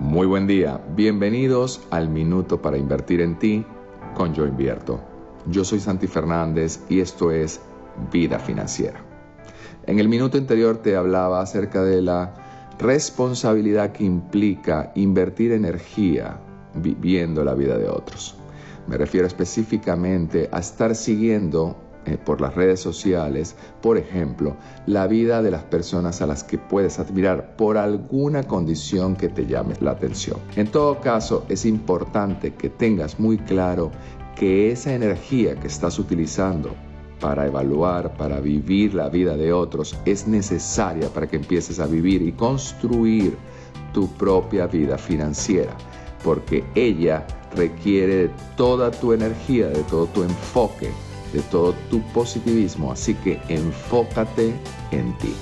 Muy buen día, bienvenidos al Minuto para Invertir en Ti con Yo Invierto. Yo soy Santi Fernández y esto es Vida Financiera. En el minuto anterior te hablaba acerca de la responsabilidad que implica invertir energía viviendo la vida de otros. Me refiero específicamente a estar siguiendo por las redes sociales, por ejemplo, la vida de las personas a las que puedes admirar por alguna condición que te llame la atención. En todo caso, es importante que tengas muy claro que esa energía que estás utilizando para evaluar, para vivir la vida de otros, es necesaria para que empieces a vivir y construir tu propia vida financiera, porque ella requiere de toda tu energía, de todo tu enfoque de todo tu positivismo, así que enfócate en ti.